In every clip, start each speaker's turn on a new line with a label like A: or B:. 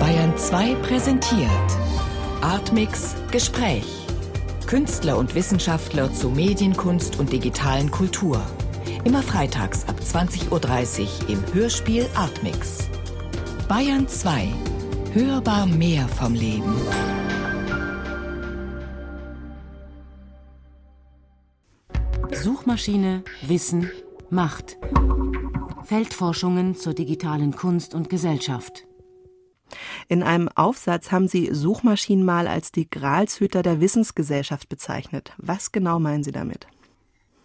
A: Bayern 2 präsentiert Artmix Gespräch. Künstler und Wissenschaftler zu Medienkunst und digitalen Kultur. Immer freitags ab 20.30 Uhr im Hörspiel Artmix. Bayern 2. Hörbar mehr vom Leben.
B: Suchmaschine, Wissen, Macht. Feldforschungen zur digitalen Kunst und Gesellschaft.
C: In einem Aufsatz haben Sie Suchmaschinen mal als die Gralshüter der Wissensgesellschaft bezeichnet. Was genau meinen Sie damit?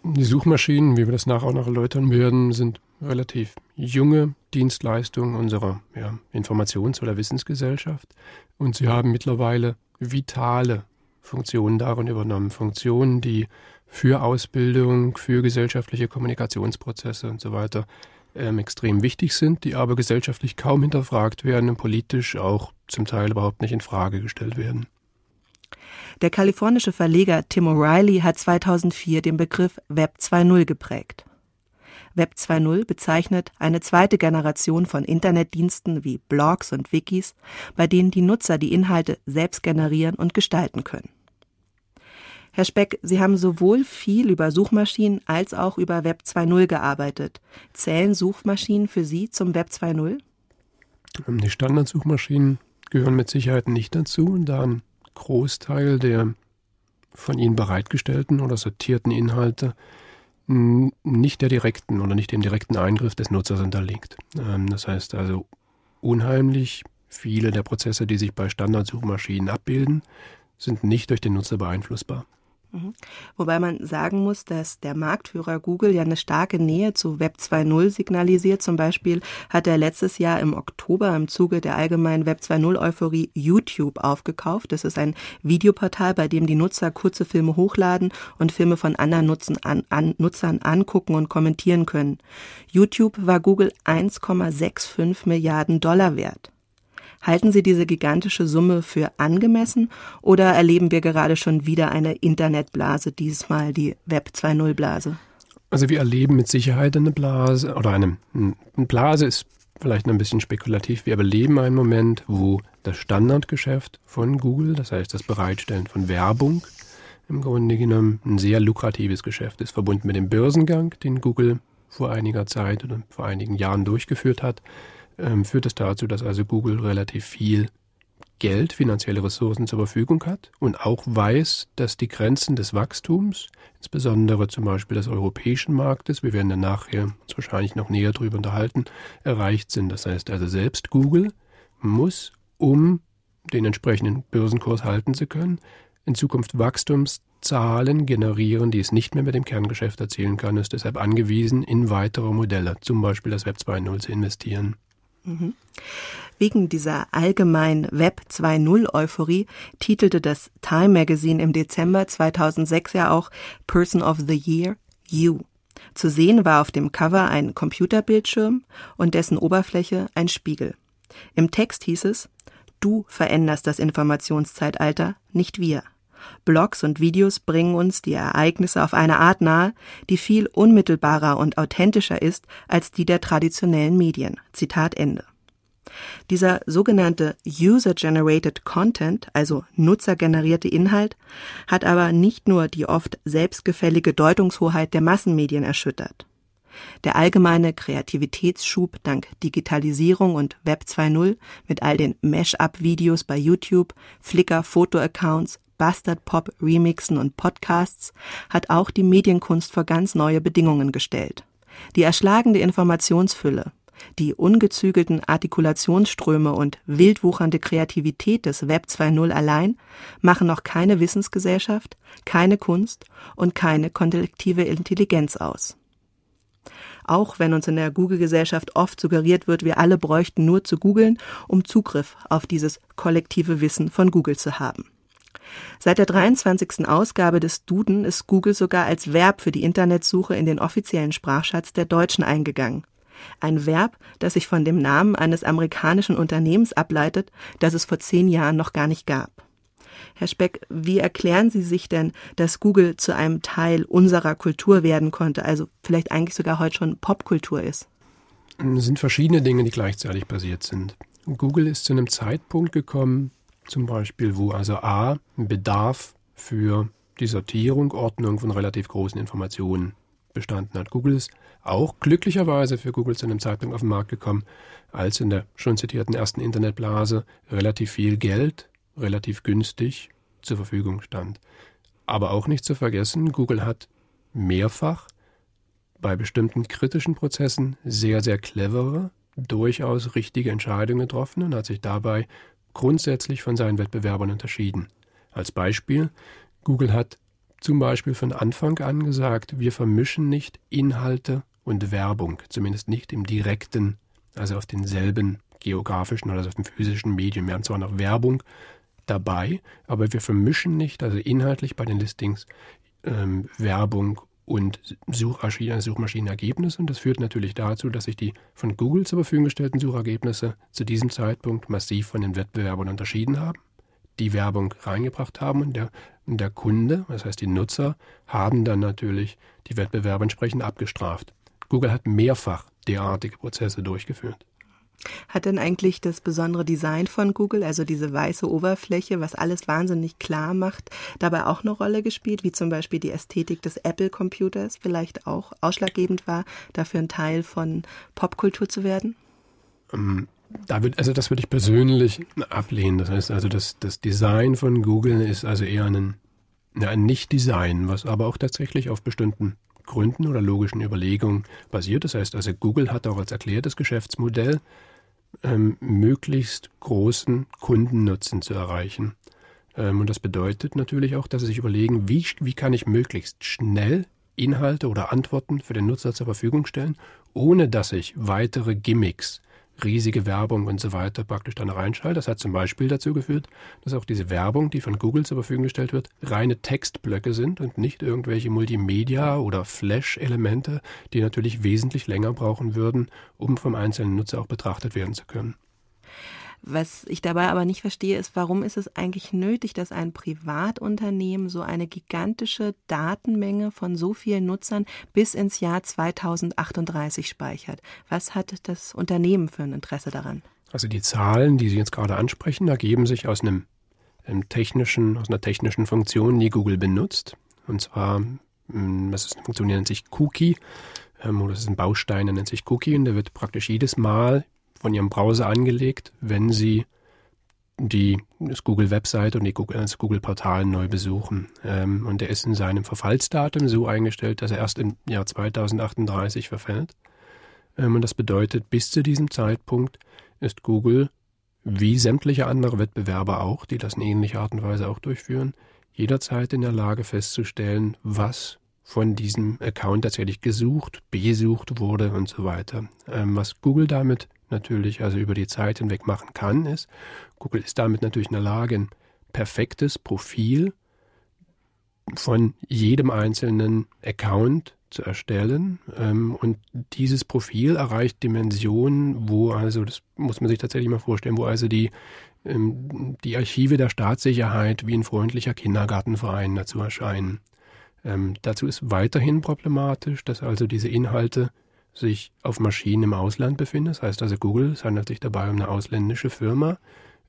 D: Die Suchmaschinen, wie wir das nachher auch noch erläutern werden, sind relativ junge Dienstleistungen unserer ja, Informations- oder Wissensgesellschaft. Und sie haben mittlerweile vitale Funktionen darin übernommen. Funktionen, die für Ausbildung, für gesellschaftliche Kommunikationsprozesse und so weiter ähm, extrem wichtig sind, die aber gesellschaftlich kaum hinterfragt werden und politisch auch zum Teil überhaupt nicht in Frage gestellt werden.
C: Der kalifornische Verleger Tim O'Reilly hat 2004 den Begriff Web 2.0 geprägt. Web 2.0 bezeichnet eine zweite Generation von Internetdiensten wie Blogs und Wikis, bei denen die Nutzer die Inhalte selbst generieren und gestalten können. Herr Speck, Sie haben sowohl viel über Suchmaschinen als auch über Web 2.0 gearbeitet. Zählen Suchmaschinen für Sie zum Web 2.0?
D: Die Standardsuchmaschinen gehören mit Sicherheit nicht dazu, da ein Großteil der von ihnen bereitgestellten oder sortierten Inhalte nicht der direkten oder nicht dem direkten Eingriff des Nutzers unterliegt. Ähm, das heißt also, unheimlich viele der Prozesse, die sich bei Standardsuchmaschinen abbilden, sind nicht durch den Nutzer beeinflussbar.
C: Mhm. Wobei man sagen muss, dass der Marktführer Google ja eine starke Nähe zu Web 2.0 signalisiert. Zum Beispiel hat er letztes Jahr im Oktober im Zuge der allgemeinen Web 2.0-Euphorie YouTube aufgekauft. Das ist ein Videoportal, bei dem die Nutzer kurze Filme hochladen und Filme von anderen Nutzen an, an, Nutzern angucken und kommentieren können. YouTube war Google 1,65 Milliarden Dollar wert. Halten Sie diese gigantische Summe für angemessen oder erleben wir gerade schon wieder eine Internetblase, diesmal die Web 2.0 Blase?
D: Also wir erleben mit Sicherheit eine Blase oder eine, eine Blase ist vielleicht noch ein bisschen spekulativ. Wir erleben einen Moment, wo das Standardgeschäft von Google, das heißt das Bereitstellen von Werbung, im Grunde genommen ein sehr lukratives Geschäft ist, verbunden mit dem Börsengang, den Google vor einiger Zeit oder vor einigen Jahren durchgeführt hat ähm, führt es dazu, dass also Google relativ viel Geld, finanzielle Ressourcen zur Verfügung hat und auch weiß, dass die Grenzen des Wachstums, insbesondere zum Beispiel des europäischen Marktes, wir werden dann nachher uns wahrscheinlich noch näher darüber unterhalten, erreicht sind. Das heißt also selbst Google muss, um den entsprechenden Börsenkurs halten zu können, in Zukunft Wachstumszahlen generieren, die es nicht mehr mit dem Kerngeschäft erzielen kann, ist deshalb angewiesen, in weitere Modelle, zum Beispiel das Web 2.0 zu investieren.
C: Mhm. Wegen dieser allgemeinen Web 2.0 Euphorie titelte das Time Magazine im Dezember 2006 ja auch Person of the Year You. Zu sehen war auf dem Cover ein Computerbildschirm und dessen Oberfläche ein Spiegel. Im Text hieß es, du veränderst das Informationszeitalter, nicht wir. Blogs und Videos bringen uns die Ereignisse auf eine Art nahe, die viel unmittelbarer und authentischer ist als die der traditionellen Medien. Zitat Ende. Dieser sogenannte User-Generated Content, also nutzergenerierte Inhalt, hat aber nicht nur die oft selbstgefällige Deutungshoheit der Massenmedien erschüttert. Der allgemeine Kreativitätsschub dank Digitalisierung und Web 2.0 mit all den Mash-up-Videos bei YouTube, Flickr-Foto-Accounts, Bastard Pop Remixen und Podcasts hat auch die Medienkunst vor ganz neue Bedingungen gestellt. Die erschlagende Informationsfülle, die ungezügelten Artikulationsströme und wildwuchernde Kreativität des Web 2.0 allein machen noch keine Wissensgesellschaft, keine Kunst und keine kollektive Intelligenz aus. Auch wenn uns in der Google-Gesellschaft oft suggeriert wird, wir alle bräuchten nur zu googeln, um Zugriff auf dieses kollektive Wissen von Google zu haben. Seit der 23. Ausgabe des Duden ist Google sogar als Verb für die Internetsuche in den offiziellen Sprachschatz der Deutschen eingegangen. Ein Verb, das sich von dem Namen eines amerikanischen Unternehmens ableitet, das es vor zehn Jahren noch gar nicht gab. Herr Speck, wie erklären Sie sich denn, dass Google zu einem Teil unserer Kultur werden konnte, also vielleicht eigentlich sogar heute schon Popkultur ist?
D: Es sind verschiedene Dinge, die gleichzeitig passiert sind. Google ist zu einem Zeitpunkt gekommen, zum Beispiel, wo also A, ein Bedarf für die Sortierung, Ordnung von relativ großen Informationen bestanden hat. Google ist auch glücklicherweise für Google zu einem Zeitpunkt auf den Markt gekommen, als in der schon zitierten ersten Internetblase relativ viel Geld, relativ günstig zur Verfügung stand. Aber auch nicht zu vergessen, Google hat mehrfach bei bestimmten kritischen Prozessen sehr, sehr clevere, durchaus richtige Entscheidungen getroffen und hat sich dabei grundsätzlich von seinen Wettbewerbern unterschieden. Als Beispiel, Google hat zum Beispiel von Anfang an gesagt, wir vermischen nicht Inhalte und Werbung, zumindest nicht im direkten, also auf denselben geografischen oder also auf dem physischen Medium. Wir haben zwar noch Werbung dabei, aber wir vermischen nicht, also inhaltlich bei den Listings, ähm, Werbung und Suchmaschinen, Suchmaschinenergebnisse. Und das führt natürlich dazu, dass sich die von Google zur Verfügung gestellten Suchergebnisse zu diesem Zeitpunkt massiv von den Wettbewerbern unterschieden haben, die Werbung reingebracht haben und der, der Kunde, das heißt die Nutzer, haben dann natürlich die Wettbewerber entsprechend abgestraft. Google hat mehrfach derartige Prozesse durchgeführt.
C: Hat denn eigentlich das besondere Design von Google, also diese weiße Oberfläche, was alles wahnsinnig klar macht, dabei auch eine Rolle gespielt, wie zum Beispiel die Ästhetik des Apple-Computers vielleicht auch ausschlaggebend war, dafür ein Teil von Popkultur zu werden?
D: Ähm, da wird, also das würde ich persönlich ablehnen. Das heißt also, das, das Design von Google ist also eher ein, ein Nicht-Design, was aber auch tatsächlich auf bestimmten Gründen oder logischen Überlegungen basiert. Das heißt also, Google hat auch als erklärtes Geschäftsmodell ähm, möglichst großen Kundennutzen zu erreichen. Ähm, und das bedeutet natürlich auch, dass sie sich überlegen, wie, wie kann ich möglichst schnell Inhalte oder Antworten für den Nutzer zur Verfügung stellen, ohne dass ich weitere Gimmicks riesige Werbung und so weiter praktisch dann reinschalte. Das hat zum Beispiel dazu geführt, dass auch diese Werbung, die von Google zur Verfügung gestellt wird, reine Textblöcke sind und nicht irgendwelche Multimedia- oder Flash-Elemente, die natürlich wesentlich länger brauchen würden, um vom einzelnen Nutzer auch betrachtet werden zu können.
C: Was ich dabei aber nicht verstehe, ist, warum ist es eigentlich nötig, dass ein Privatunternehmen so eine gigantische Datenmenge von so vielen Nutzern bis ins Jahr 2038 speichert? Was hat das Unternehmen für ein Interesse daran?
D: Also die Zahlen, die Sie jetzt gerade ansprechen, ergeben sich aus einem, einem technischen, aus einer technischen Funktion, die Google benutzt. Und zwar, hm, das ist eine Funktion, die nennt sich Cookie, ähm, oder das ist ein Baustein, der nennt sich Cookie, und der wird praktisch jedes Mal von Ihrem Browser angelegt, wenn Sie die Google-Website und die Google, das Google-Portal neu besuchen. Ähm, und der ist in seinem Verfallsdatum so eingestellt, dass er erst im Jahr 2038 verfällt. Ähm, und das bedeutet, bis zu diesem Zeitpunkt ist Google, wie sämtliche andere Wettbewerber auch, die das in ähnlicher Art und Weise auch durchführen, jederzeit in der Lage festzustellen, was von diesem Account tatsächlich gesucht, besucht wurde und so weiter. Ähm, was Google damit natürlich also über die Zeit hinweg machen kann, ist, Google ist damit natürlich in der Lage, ein perfektes Profil von jedem einzelnen Account zu erstellen. Ähm, und dieses Profil erreicht Dimensionen, wo also, das muss man sich tatsächlich mal vorstellen, wo also die, ähm, die Archive der Staatssicherheit wie ein freundlicher Kindergartenverein dazu erscheinen. Ähm, dazu ist weiterhin problematisch, dass also diese Inhalte sich auf Maschinen im Ausland befinden. Das heißt also Google, es handelt sich dabei um eine ausländische Firma.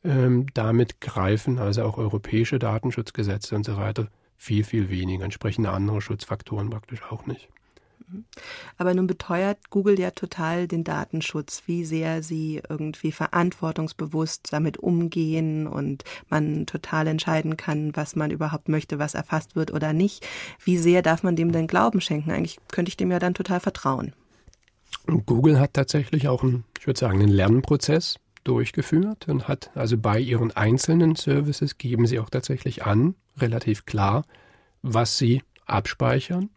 D: Ähm, damit greifen also auch europäische Datenschutzgesetze und so weiter viel, viel weniger. Entsprechende andere Schutzfaktoren praktisch auch nicht.
C: Aber nun beteuert Google ja total den Datenschutz, wie sehr sie irgendwie verantwortungsbewusst damit umgehen und man total entscheiden kann, was man überhaupt möchte, was erfasst wird oder nicht. Wie sehr darf man dem denn Glauben schenken? Eigentlich könnte ich dem ja dann total vertrauen.
D: Google hat tatsächlich auch einen, ich würde sagen, einen Lernprozess durchgeführt und hat also bei ihren einzelnen Services geben sie auch tatsächlich an, relativ klar, was sie abspeichern.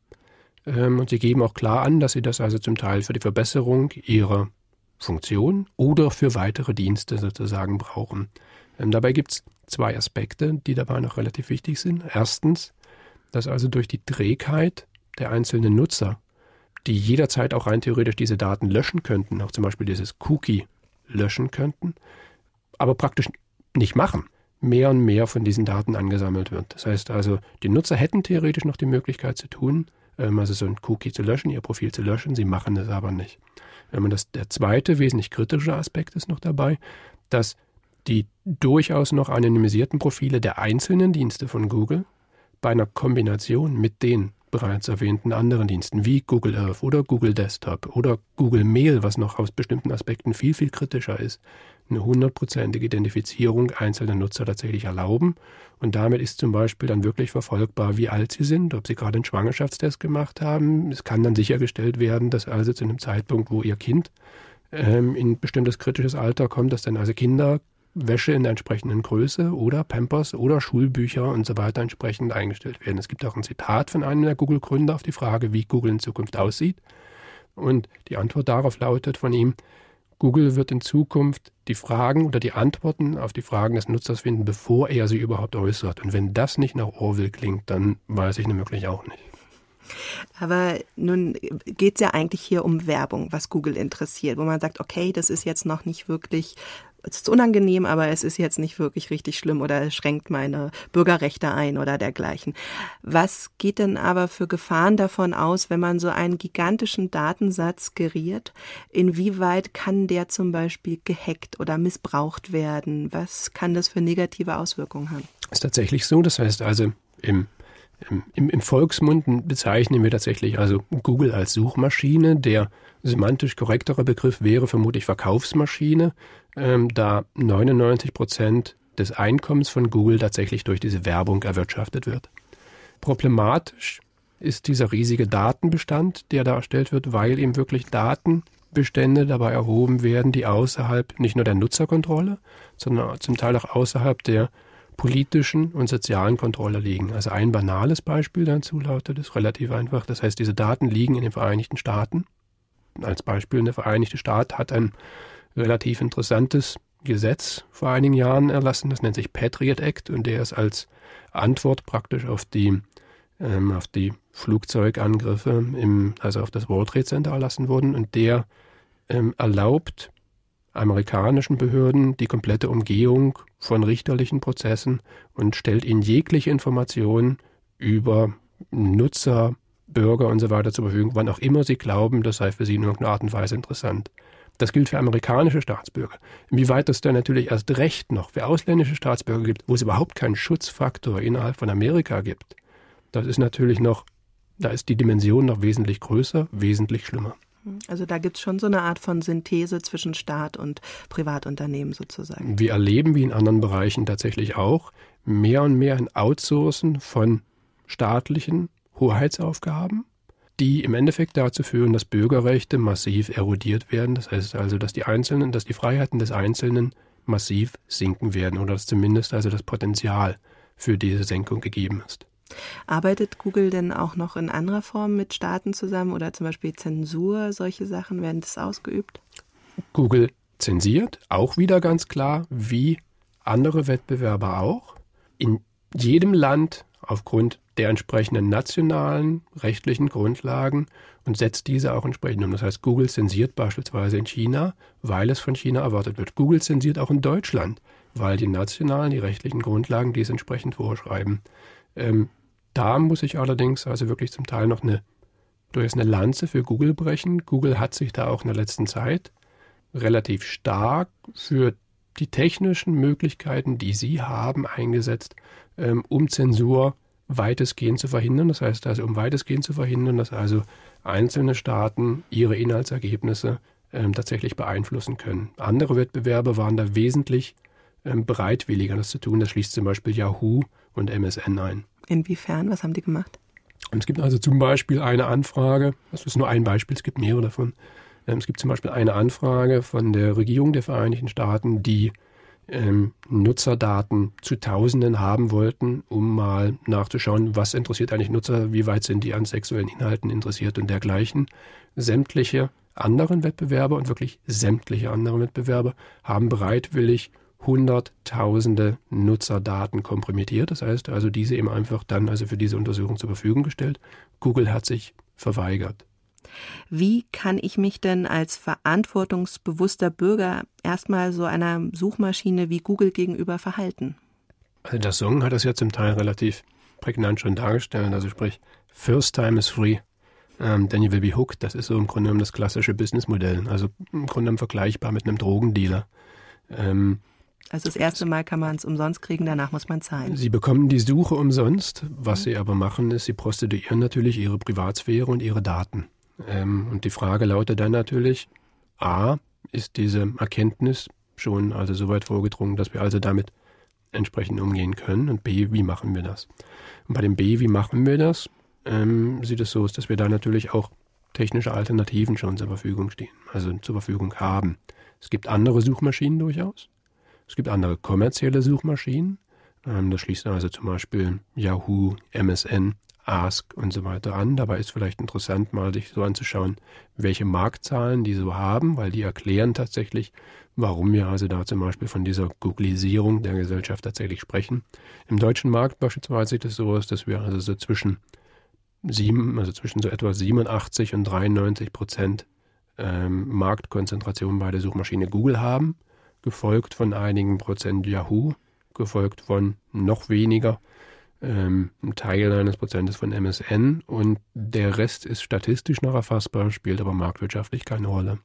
D: Ähm, und sie geben auch klar an, dass sie das also zum Teil für die Verbesserung ihrer Funktion oder für weitere Dienste sozusagen brauchen. Ähm, dabei gibt es zwei Aspekte, die dabei noch relativ wichtig sind. Erstens, dass also durch die Trägheit der einzelnen Nutzer die jederzeit auch rein theoretisch diese Daten löschen könnten, auch zum Beispiel dieses Cookie löschen könnten, aber praktisch nicht machen, mehr und mehr von diesen Daten angesammelt wird. Das heißt also, die Nutzer hätten theoretisch noch die Möglichkeit zu tun, ähm, also so ein Cookie zu löschen, ihr Profil zu löschen, sie machen es aber nicht. Wenn man das, der zweite, wesentlich kritische Aspekt ist noch dabei, dass die durchaus noch anonymisierten Profile der einzelnen Dienste von Google bei einer Kombination mit den bereits erwähnten anderen Diensten wie Google Earth oder Google Desktop oder Google Mail, was noch aus bestimmten Aspekten viel, viel kritischer ist, eine hundertprozentige Identifizierung einzelner Nutzer tatsächlich erlauben. Und damit ist zum Beispiel dann wirklich verfolgbar, wie alt sie sind, ob sie gerade einen Schwangerschaftstest gemacht haben. Es kann dann sichergestellt werden, dass also zu einem Zeitpunkt, wo ihr Kind ähm, in bestimmtes kritisches Alter kommt, dass dann also Kinder Wäsche in der entsprechenden Größe oder Pampers oder Schulbücher und so weiter entsprechend eingestellt werden. Es gibt auch ein Zitat von einem der Google-Gründer auf die Frage, wie Google in Zukunft aussieht. Und die Antwort darauf lautet von ihm, Google wird in Zukunft die Fragen oder die Antworten auf die Fragen des Nutzers finden, bevor er sie überhaupt äußert. Und wenn das nicht nach Orwell klingt, dann weiß ich nämlich auch nicht.
C: Aber nun geht es ja eigentlich hier um Werbung, was Google interessiert, wo man sagt, okay, das ist jetzt noch nicht wirklich es ist unangenehm, aber es ist jetzt nicht wirklich richtig schlimm oder schränkt meine Bürgerrechte ein oder dergleichen. Was geht denn aber für Gefahren davon aus, wenn man so einen gigantischen Datensatz geriert? Inwieweit kann der zum Beispiel gehackt oder missbraucht werden? Was kann das für negative Auswirkungen haben?
D: Ist tatsächlich so. Das heißt also, im im, Im, Volksmund bezeichnen wir tatsächlich also Google als Suchmaschine. Der semantisch korrektere Begriff wäre vermutlich Verkaufsmaschine, ähm, da 99 Prozent des Einkommens von Google tatsächlich durch diese Werbung erwirtschaftet wird. Problematisch ist dieser riesige Datenbestand, der da erstellt wird, weil eben wirklich Datenbestände dabei erhoben werden, die außerhalb nicht nur der Nutzerkontrolle, sondern zum Teil auch außerhalb der politischen und sozialen Kontrolle liegen. Also ein banales Beispiel dazu lautet es relativ einfach. Das heißt, diese Daten liegen in den Vereinigten Staaten. Als Beispiel, der Vereinigte Staat hat ein relativ interessantes Gesetz vor einigen Jahren erlassen, das nennt sich Patriot Act und der ist als Antwort praktisch auf die, ähm, auf die Flugzeugangriffe, im, also auf das World Trade Center erlassen worden. Und der ähm, erlaubt amerikanischen Behörden die komplette Umgehung von richterlichen Prozessen und stellt ihnen jegliche Informationen über Nutzer, Bürger und so weiter zur Verfügung, wann auch immer sie glauben, das sei für sie in irgendeiner Art und Weise interessant. Das gilt für amerikanische Staatsbürger. Inwieweit es dann natürlich erst recht noch für ausländische Staatsbürger gibt, wo es überhaupt keinen Schutzfaktor innerhalb von Amerika gibt, das ist natürlich noch, da ist die Dimension noch wesentlich größer, wesentlich schlimmer.
C: Also da gibt es schon so eine Art von Synthese zwischen Staat und Privatunternehmen sozusagen.
D: Wir erleben, wie in anderen Bereichen tatsächlich auch, mehr und mehr ein Outsourcen von staatlichen Hoheitsaufgaben, die im Endeffekt dazu führen, dass Bürgerrechte massiv erodiert werden. Das heißt also, dass die Einzelnen, dass die Freiheiten des Einzelnen massiv sinken werden oder dass zumindest also das Potenzial für diese Senkung gegeben ist.
C: Arbeitet Google denn auch noch in anderer Form mit Staaten zusammen oder zum Beispiel Zensur, solche Sachen, werden das ausgeübt?
D: Google zensiert, auch wieder ganz klar, wie andere Wettbewerber auch. In jedem Land aufgrund der entsprechenden nationalen rechtlichen Grundlagen und setzt diese auch entsprechend um. Das heißt, Google zensiert beispielsweise in China, weil es von China erwartet wird. Google zensiert auch in Deutschland, weil die nationalen, die rechtlichen Grundlagen dies entsprechend vorschreiben. Ähm, da muss ich allerdings also wirklich zum Teil noch eine, durchaus eine Lanze für Google brechen. Google hat sich da auch in der letzten Zeit relativ stark für die technischen Möglichkeiten, die sie haben, eingesetzt, ähm, um Zensur weitestgehend zu verhindern. Das heißt also, um weitestgehend zu verhindern, dass also einzelne Staaten ihre Inhaltsergebnisse ähm, tatsächlich beeinflussen können. Andere Wettbewerber waren da wesentlich ähm, bereitwilliger, das zu tun. Das schließt zum Beispiel Yahoo und MSN ein.
C: Inwiefern? Was haben die gemacht?
D: Es gibt also zum Beispiel eine Anfrage, das ist nur ein Beispiel, es gibt mehrere davon. Ähm, es gibt zum Beispiel eine Anfrage von der Regierung der Vereinigten Staaten, die ähm, Nutzerdaten zu Tausenden haben wollten, um mal nachzuschauen, was interessiert eigentlich Nutzer, wie weit sind die an sexuellen Inhalten interessiert und dergleichen. Sämtliche anderen Wettbewerber und wirklich sämtliche anderen Wettbewerber haben bereitwillig hunderttausende Nutzerdaten kompromittiert. Das heißt also, diese eben einfach dann also für diese Untersuchung zur Verfügung gestellt. Google hat sich verweigert.
C: Wie kann ich mich denn als verantwortungsbewusster Bürger erstmal so einer Suchmaschine wie Google gegenüber verhalten?
D: Also der Song hat das ja zum Teil relativ prägnant schon dargestellt. Also sprich, First Time is Free. Ähm, then you will be hooked. Das ist so im Grunde genommen das klassische Businessmodell. Also im Grunde genommen vergleichbar mit einem Drogendealer.
C: Ähm, also das erste Mal kann man es umsonst kriegen, danach muss man zahlen.
D: Sie bekommen die Suche umsonst. Was mhm. sie aber machen, ist, sie prostituieren natürlich ihre Privatsphäre und ihre Daten. Ähm, und die Frage lautet dann natürlich, a, ist diese Erkenntnis schon also so weit vorgedrungen, dass wir also damit entsprechend umgehen können? Und b, wie machen wir das? Und bei dem b, wie machen wir das, ähm, sieht es so aus, dass wir da natürlich auch technische Alternativen schon zur Verfügung stehen, also zur Verfügung haben. Es gibt andere Suchmaschinen durchaus. Es gibt andere kommerzielle Suchmaschinen. Ähm, das schließt also zum Beispiel Yahoo, MSN, Ask und so weiter an. Dabei ist vielleicht interessant, mal sich so anzuschauen, welche Marktzahlen die so haben, weil die erklären tatsächlich, warum wir also da zum Beispiel von dieser Googlisierung der Gesellschaft tatsächlich sprechen. Im deutschen Markt beispielsweise sieht es so aus, dass wir also so zwischen sieben, also zwischen so etwa 87 und 93 Prozent ähm, Marktkonzentration bei der Suchmaschine Google haben, gefolgt von einigen Prozent Yahoo, gefolgt von noch weniger, ähm, ein Teil eines Prozentes von MSN und der Rest ist statistisch noch erfassbar, spielt aber marktwirtschaftlich keine Rolle.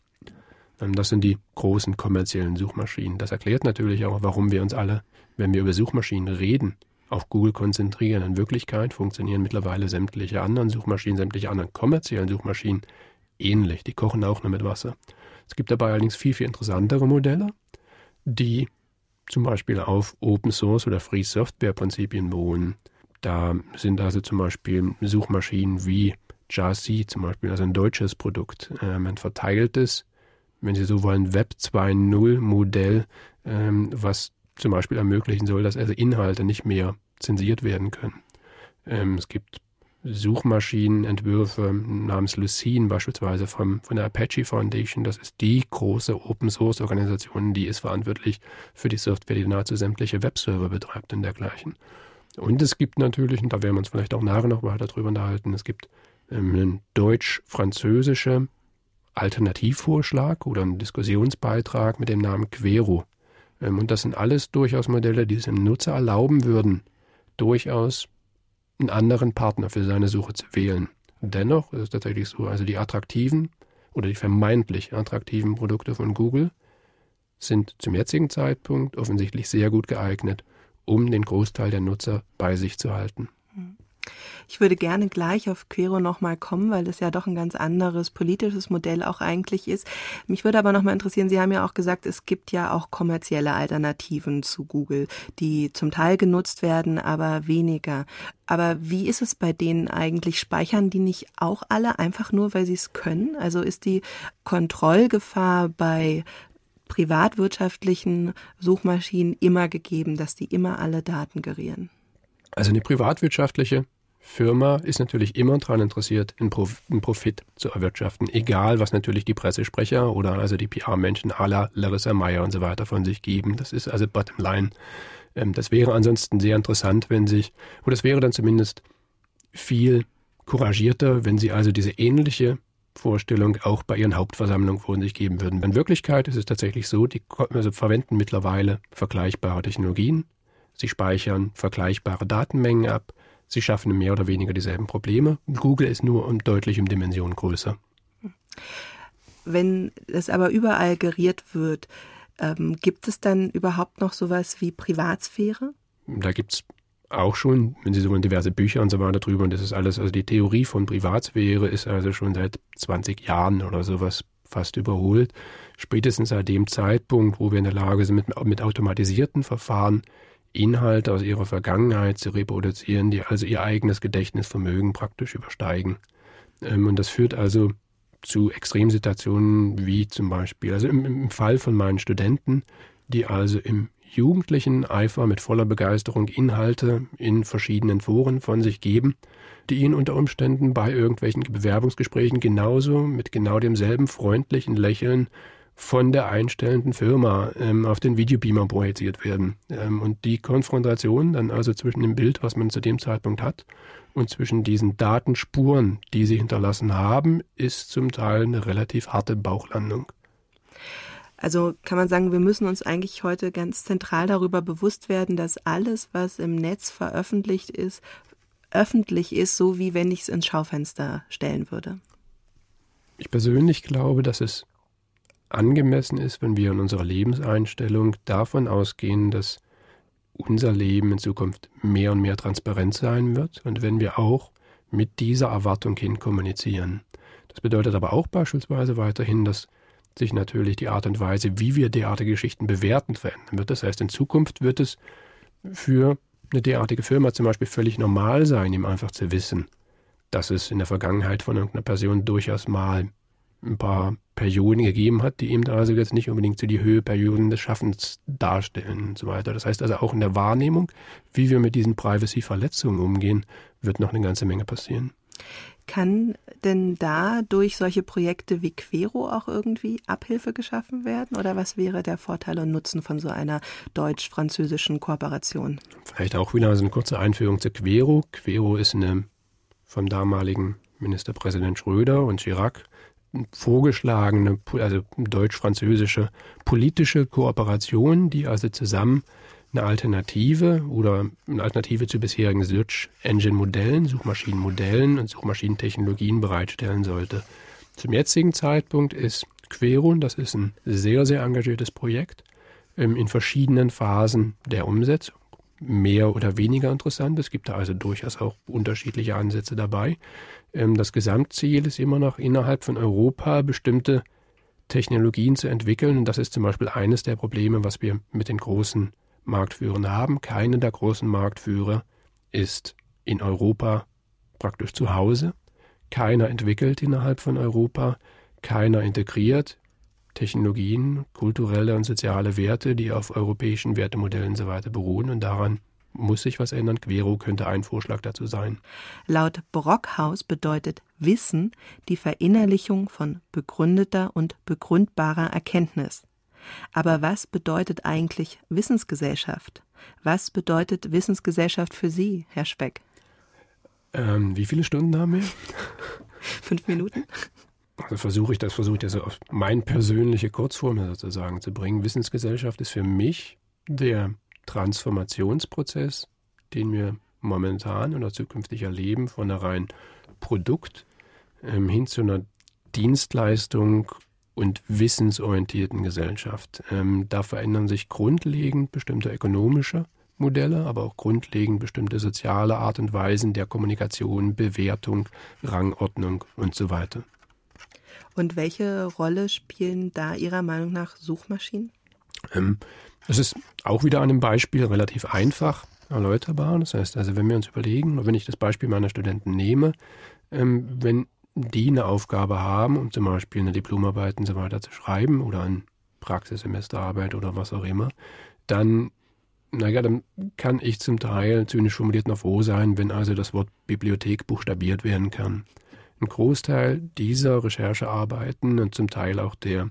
D: Ähm, das sind die großen kommerziellen Suchmaschinen. Das erklärt natürlich auch, warum wir uns alle, wenn wir über Suchmaschinen reden, auf Google konzentrieren. In Wirklichkeit funktionieren mittlerweile sämtliche anderen Suchmaschinen, sämtliche anderen kommerziellen Suchmaschinen ähnlich. Die kochen auch nur mit Wasser. Es gibt dabei allerdings viel, viel interessantere Modelle, die zum Beispiel auf Open Source oder Free Software Prinzipien beruhen. Da sind also zum Beispiel Suchmaschinen wie Jasi zum Beispiel, also ein deutsches Produkt, ähm, ein verteiltes, wenn Sie so wollen, Web 2.0 Modell, ähm, was zum Beispiel ermöglichen soll, dass also Inhalte nicht mehr zensiert werden können. Ähm, es gibt Suchmaschinenentwürfe namens Lucene beispielsweise vom, von der Apache Foundation. Das ist die große Open Source Organisation, die ist verantwortlich für die Software, die nahezu sämtliche Webserver betreibt und dergleichen. Und es gibt natürlich, und da werden wir uns vielleicht auch nachher noch weiter drüber unterhalten, es gibt ähm, einen deutsch-französische Alternativvorschlag oder einen Diskussionsbeitrag mit dem Namen Quero. Ähm, und das sind alles durchaus Modelle, die es dem Nutzer erlauben würden, durchaus einen anderen Partner für seine Suche zu wählen. Dennoch ist es tatsächlich so, also die attraktiven oder die vermeintlich attraktiven Produkte von Google sind zum jetzigen Zeitpunkt offensichtlich sehr gut geeignet, um den Großteil der Nutzer bei sich zu halten.
C: Ich würde gerne gleich auf Quero nochmal kommen, weil es ja doch ein ganz anderes politisches Modell auch eigentlich ist. Mich würde aber nochmal interessieren, Sie haben ja auch gesagt, es gibt ja auch kommerzielle Alternativen zu Google, die zum Teil genutzt werden, aber weniger. Aber wie ist es bei denen eigentlich? Speichern die nicht auch alle einfach nur, weil sie es können? Also ist die Kontrollgefahr bei privatwirtschaftlichen Suchmaschinen immer gegeben, dass die immer alle Daten gerieren?
D: Also eine privatwirtschaftliche Firma ist natürlich immer daran interessiert, einen, Profit zu erwirtschaften, egal was natürlich die Pressesprecher oder also die PR-Menschen la Larissa Meyer und so weiter von sich geben. Das ist also bottom line. Ähm, das wäre ansonsten sehr interessant, wenn sich, oder es wäre dann zumindest viel couragierter, wenn sie also diese ähnliche Vorstellung auch bei ihren Hauptversammlungen von sich geben würden. In Wirklichkeit ist es tatsächlich so, die also verwenden mittlerweile vergleichbare Technologien, Sie speichern vergleichbare Datenmengen ab. Sie schaffen mehr oder weniger dieselben Probleme. Google ist nur um deutlich um Dimensionen größer.
C: Wenn es aber überall geriert wird, ähm, gibt es dann überhaupt noch sowas wie Privatsphäre?
D: Da gibt es auch schon, wenn Sie so wollen, diverse Bücher und so weiter drüber. Und das ist alles, also die Theorie von Privatsphäre ist also schon seit 20 Jahren oder sowas fast überholt. Spätestens seit dem Zeitpunkt, wo wir in der Lage sind, mit, mit automatisierten Verfahren Inhalte aus ihrer Vergangenheit zu reproduzieren, die also ihr eigenes Gedächtnisvermögen praktisch übersteigen. Ähm, und das führt also zu Extremsituationen wie zum Beispiel, also im, im Fall von meinen Studenten, die also im jugendlichen Eifer mit voller Begeisterung Inhalte in verschiedenen Foren von sich geben, die ihnen unter Umständen bei irgendwelchen Bewerbungsgesprächen genauso mit genau demselben freundlichen Lächeln von der einstellenden Firma ähm, auf den Videobeamer projiziert werden. Ähm, und die Konfrontation dann also zwischen dem Bild, was man zu dem Zeitpunkt hat, und zwischen diesen Datenspuren, die sie hinterlassen haben, ist zum Teil eine relativ harte Bauchlandung.
C: Also kann man sagen, wir müssen uns eigentlich heute ganz zentral darüber bewusst werden, dass alles, was im Netz veröffentlicht ist, öffentlich ist, so wie wenn ich es ins Schaufenster stellen würde?
D: Ich persönlich glaube, dass es angemessen ist, wenn wir in unserer Lebenseinstellung davon ausgehen, dass unser Leben in Zukunft mehr und mehr transparent sein wird und wenn wir auch mit dieser Erwartung hin kommunizieren. Das bedeutet aber auch beispielsweise weiterhin, dass sich natürlich die Art und Weise, wie wir derartige Geschichten bewerten, verändern wird. Das heißt, in Zukunft wird es für eine derartige Firma zum Beispiel völlig normal sein, ihm einfach zu wissen, dass es in der Vergangenheit von irgendeiner Person durchaus mal ein paar Perioden gegeben hat, die eben also jetzt nicht unbedingt so die Höheperioden des Schaffens darstellen und so weiter. Das heißt also auch in der Wahrnehmung, wie wir mit diesen Privacy-Verletzungen umgehen, wird noch eine ganze Menge passieren.
C: Kann denn da durch solche Projekte wie Quero auch irgendwie Abhilfe geschaffen werden? Oder was wäre der Vorteil und Nutzen von so einer deutsch-französischen Kooperation?
D: Vielleicht auch wieder so eine kurze Einführung zu Quero. Quero ist eine vom damaligen Ministerpräsident Schröder und Chirac vorgeschlagene, also deutsch-französische politische Kooperation, die also zusammen eine Alternative oder eine Alternative zu bisherigen Search Engine Modellen, Suchmaschinenmodellen und Suchmaschinentechnologien bereitstellen sollte. Zum jetzigen Zeitpunkt ist Querun, das ist ein sehr, sehr engagiertes Projekt ähm, in verschiedenen Phasen der Umsetzung. Mehr oder weniger interessant. Es gibt da also durchaus auch unterschiedliche Ansätze dabei. Ähm, das Gesamtziel ist immer noch innerhalb von Europa bestimmte Technologien zu entwickeln. Und das ist zum Beispiel eines der Probleme, was wir mit den großen Marktführern haben. Keine der großen Marktführer ist in Europa praktisch zu Hause. Keiner entwickelt innerhalb von Europa. Keiner integriert Technologien, kulturelle und soziale Werte, die auf europäischen Wertemodellen und so beruhen. Und daran muss sich was ändern. Quero könnte ein Vorschlag dazu sein.
C: Laut Brockhaus bedeutet Wissen die Verinnerlichung von begründeter und begründbarer Erkenntnis. Aber was bedeutet eigentlich Wissensgesellschaft? Was bedeutet Wissensgesellschaft für Sie, Herr Speck?
D: Ähm, wie viele Stunden haben wir?
C: Fünf Minuten.
D: Also versuche ich das, versuche ich das auf meine persönliche Kurzform sozusagen zu bringen. Wissensgesellschaft ist für mich der Transformationsprozess, den wir momentan oder zukünftig erleben, von einer rein Produkt ähm, hin zu einer Dienstleistung und wissensorientierten Gesellschaft. Ähm, da verändern sich grundlegend bestimmte ökonomische Modelle, aber auch grundlegend bestimmte soziale Art und Weisen der Kommunikation, Bewertung, Rangordnung und so weiter.
C: Und welche Rolle spielen da Ihrer Meinung nach Suchmaschinen?
D: Ähm, es ist auch wieder an einem Beispiel relativ einfach erläuterbar. Das heißt also, wenn wir uns überlegen, wenn ich das Beispiel meiner Studenten nehme, ähm, wenn die eine Aufgabe haben, um zum Beispiel eine Diplomarbeit und so weiter zu schreiben oder eine Praxissemesterarbeit oder was auch immer, dann, naja, dann kann ich zum Teil zynisch formuliert noch froh sein, wenn also das Wort Bibliothek buchstabiert werden kann. Ein Großteil dieser Recherchearbeiten und zum Teil auch der,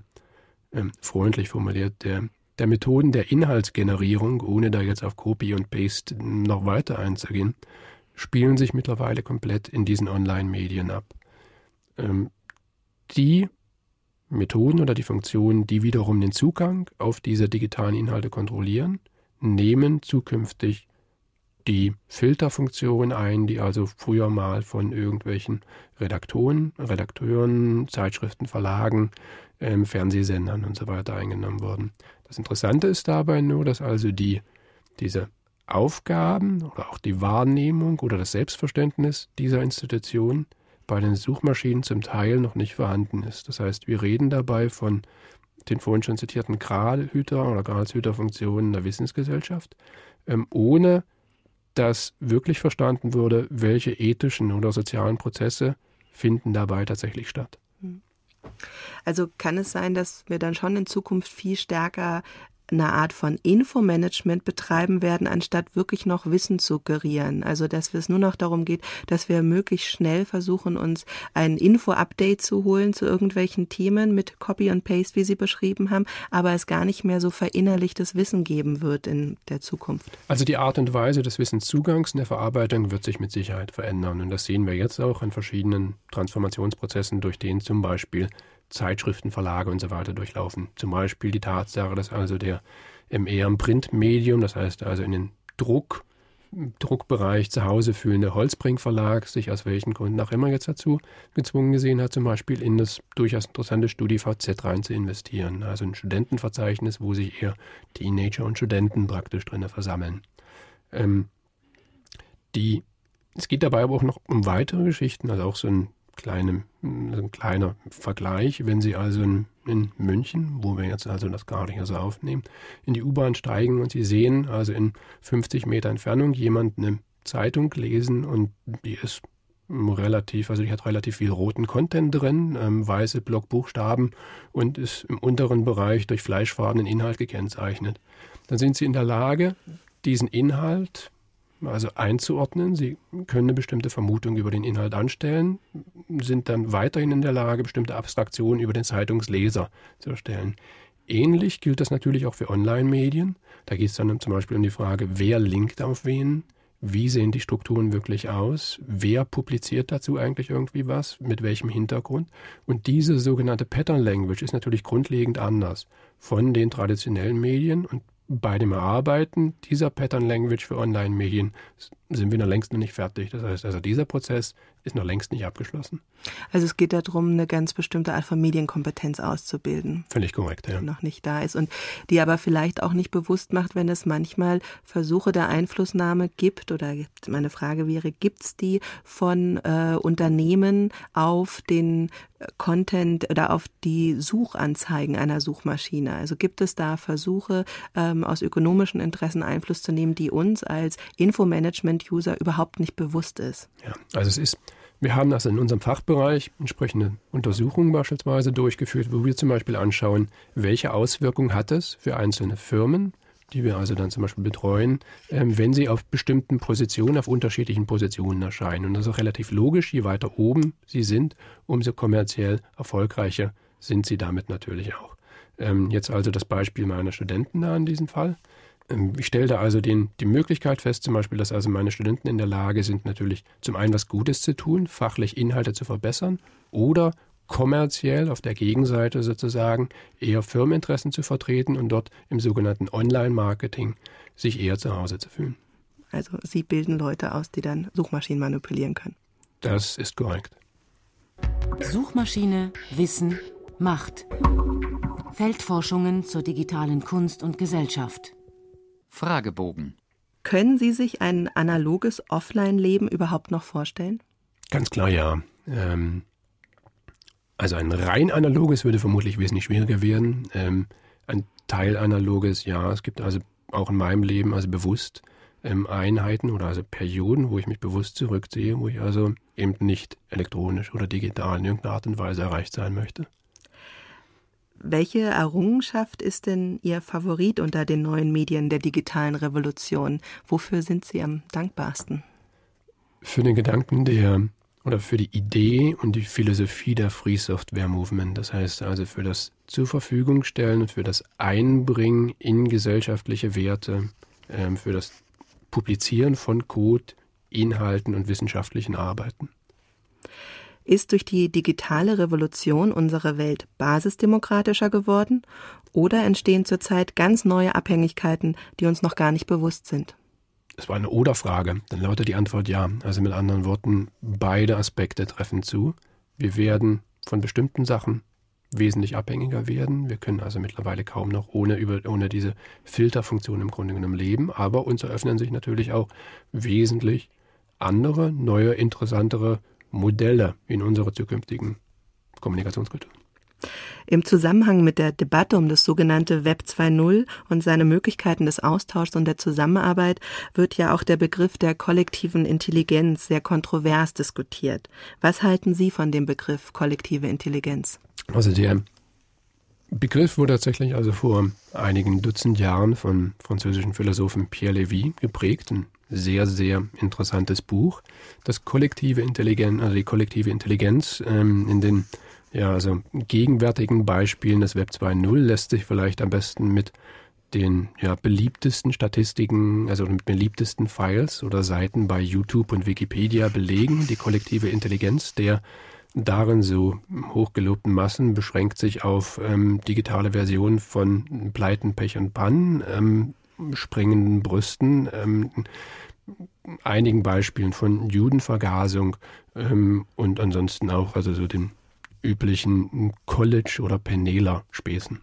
D: äh, freundlich formuliert, der, der Methoden der Inhaltsgenerierung, ohne da jetzt auf Copy und Paste noch weiter einzugehen, spielen sich mittlerweile komplett in diesen Online-Medien ab ähm, die Methoden oder die Funktionen, die wiederum den Zugang auf diese digitalen Inhalte kontrollieren, nehmen zukünftig die Filterfunktion ein, die also früher mal von irgendwelchen Redaktoren, Redakteuren, Zeitschriften, Verlagen, ähm, Fernsehsendern und so weiter eingenommen wurden. Das Interessante ist dabei nur, dass also die, diese Aufgaben oder auch die Wahrnehmung oder das Selbstverständnis dieser Institution bei den Suchmaschinen zum Teil noch nicht vorhanden ist. Das heißt, wir reden dabei von den vorhin schon zitierten Gralhüter oder Gralshüterfunktionen der Wissensgesellschaft, ähm, ohne dass wirklich verstanden wurde, welche ethischen oder sozialen Prozesse finden dabei tatsächlich statt.
C: Also kann es sein, dass wir dann schon in Zukunft viel stärker eine Art von Infomanagement betreiben werden, anstatt wirklich noch Wissen zu gerieren. Also dass es nur noch darum geht, dass wir möglichst schnell versuchen, uns ein Info-Update zu holen zu irgendwelchen Themen mit Copy und Paste, wie Sie beschrieben haben, aber es gar nicht mehr so verinnerlichtes Wissen geben wird in der Zukunft.
D: Also die Art und Weise des Wissenszugangs und der Verarbeitung wird sich mit Sicherheit verändern. Und das sehen wir jetzt auch in verschiedenen Transformationsprozessen, durch denen zum Beispiel Zeitschriften, Verlage und so weiter durchlaufen. Zum Beispiel die Tatsache, dass also der eher im Printmedium, das heißt also in den Druck Druckbereich zu Hause fühlende Holzbrink Verlag sich aus welchen Gründen auch immer jetzt dazu gezwungen gesehen hat, zum Beispiel in das durchaus interessante StudiVZ rein zu investieren. Also ein Studentenverzeichnis, wo sich eher Teenager und Studenten praktisch drin versammeln. Ähm, die, es geht dabei aber auch noch um weitere Geschichten, also auch so ein kleine, ein kleiner Vergleich. Wenn Sie also in, in, München, wo wir jetzt also das gerade so aufnehmen, in die U-Bahn steigen und Sie sehen also in 50 Meter Entfernung jemand eine Zeitung lesen und die ist relativ, also die hat relativ viel roten Content drin, ähm, weiße Blockbuchstaben und ist im unteren Bereich durch fleischfarbenen Inhalt gekennzeichnet. Dann sind Sie in der Lage, diesen Inhalt also einzuordnen. Sie können eine bestimmte Vermutung über den Inhalt anstellen, sind dann weiterhin in der Lage, bestimmte Abstraktionen über den Zeitungsleser zu erstellen. Ähnlich gilt das natürlich auch für Online-Medien. Da geht es dann zum Beispiel um die Frage, wer linkt auf wen, wie sehen die Strukturen wirklich aus, wer publiziert dazu eigentlich irgendwie was, mit welchem Hintergrund. Und diese sogenannte Pattern Language ist natürlich grundlegend anders von den traditionellen Medien und bei dem Erarbeiten dieser Pattern Language für Online-Medien sind wir noch längst noch nicht fertig. Das heißt also, dieser Prozess ist noch längst nicht abgeschlossen.
C: Also es geht darum, eine ganz bestimmte Art von Medienkompetenz auszubilden.
D: Völlig korrekt, ja.
C: Die noch nicht da ist und die aber vielleicht auch nicht bewusst macht, wenn es manchmal Versuche der Einflussnahme gibt oder meine Frage wäre, gibt es die von äh, Unternehmen auf den äh, Content oder auf die Suchanzeigen einer Suchmaschine? Also gibt es da Versuche, ähm, aus ökonomischen Interessen Einfluss zu nehmen, die uns als Infomanagement-User überhaupt nicht bewusst ist?
D: Ja, also es ist wir haben das in unserem Fachbereich entsprechende Untersuchungen beispielsweise durchgeführt, wo wir zum Beispiel anschauen, welche Auswirkungen hat es für einzelne Firmen, die wir also dann zum Beispiel betreuen, ähm, wenn sie auf bestimmten Positionen, auf unterschiedlichen Positionen erscheinen. Und das ist auch relativ logisch, je weiter oben sie sind, umso kommerziell erfolgreicher sind sie damit natürlich auch. Ähm, jetzt also das Beispiel meiner Studenten da in diesem Fall. Ähm, ich stelle da also den, die Möglichkeit fest, zum Beispiel, dass also meine Studenten in der Lage sind, natürlich zum einen was Gutes zu tun, fachlich Inhalte zu verbessern oder kommerziell auf der Gegenseite sozusagen eher Firmeninteressen zu vertreten und dort im sogenannten Online-Marketing sich eher zu Hause zu fühlen.
C: Also Sie bilden Leute aus, die dann Suchmaschinen manipulieren können.
D: Das ist korrekt.
B: Suchmaschine, Wissen, Macht. Feldforschungen zur digitalen Kunst und Gesellschaft.
E: Fragebogen.
C: Können Sie sich ein analoges Offline-Leben überhaupt noch vorstellen?
D: Ganz klar, ja. Ähm, also ein rein analoges würde vermutlich wesentlich schwieriger werden. Ähm, ein Teil analoges, ja. Es gibt also auch in meinem Leben also bewusst ähm, Einheiten oder also Perioden, wo ich mich bewusst zurückziehe, wo ich also eben nicht elektronisch oder digital in irgendeiner Art und Weise erreicht sein möchte.
C: Welche Errungenschaft ist denn Ihr Favorit unter den neuen Medien der digitalen Revolution? Wofür sind Sie am dankbarsten?
D: Für den Gedanken der oder für die Idee und die Philosophie der Free Software Movement. Das heißt also für das zur Verfügung stellen und für das Einbringen in gesellschaftliche Werte, ähm, für das Publizieren von Code, Inhalten und wissenschaftlichen Arbeiten.
C: Ist durch die digitale Revolution unsere Welt basisdemokratischer geworden oder entstehen zurzeit ganz neue Abhängigkeiten, die uns noch gar nicht bewusst sind?
D: Es war eine Oder-Frage. Dann lautet die Antwort ja. Also mit anderen Worten, beide Aspekte treffen zu. Wir werden von bestimmten Sachen wesentlich abhängiger werden. Wir können also mittlerweile kaum noch ohne, über, ohne diese Filterfunktion im Grunde genommen leben. Aber uns eröffnen sich natürlich auch wesentlich andere, neue, interessantere Modelle in unserer zukünftigen Kommunikationskultur.
C: Im Zusammenhang mit der Debatte um das sogenannte Web 2.0 und seine Möglichkeiten des Austauschs und der Zusammenarbeit wird ja auch der Begriff der kollektiven Intelligenz sehr kontrovers diskutiert. Was halten Sie von dem Begriff kollektive Intelligenz?
D: Also der Begriff wurde tatsächlich also vor einigen Dutzend Jahren von französischen Philosophen Pierre Lévy geprägt, ein sehr, sehr interessantes Buch. Das kollektive Intelligenz, also die kollektive Intelligenz ähm, in den ja, also gegenwärtigen Beispielen des Web 2.0 lässt sich vielleicht am besten mit den ja, beliebtesten Statistiken, also mit beliebtesten Files oder Seiten bei YouTube und Wikipedia belegen. Die kollektive Intelligenz der darin so hochgelobten Massen beschränkt sich auf ähm, digitale Versionen von Pleiten, Pech und Pannen, ähm, springenden Brüsten, ähm, einigen Beispielen von Judenvergasung ähm, und ansonsten auch also so den üblichen College- oder Penela-Späßen.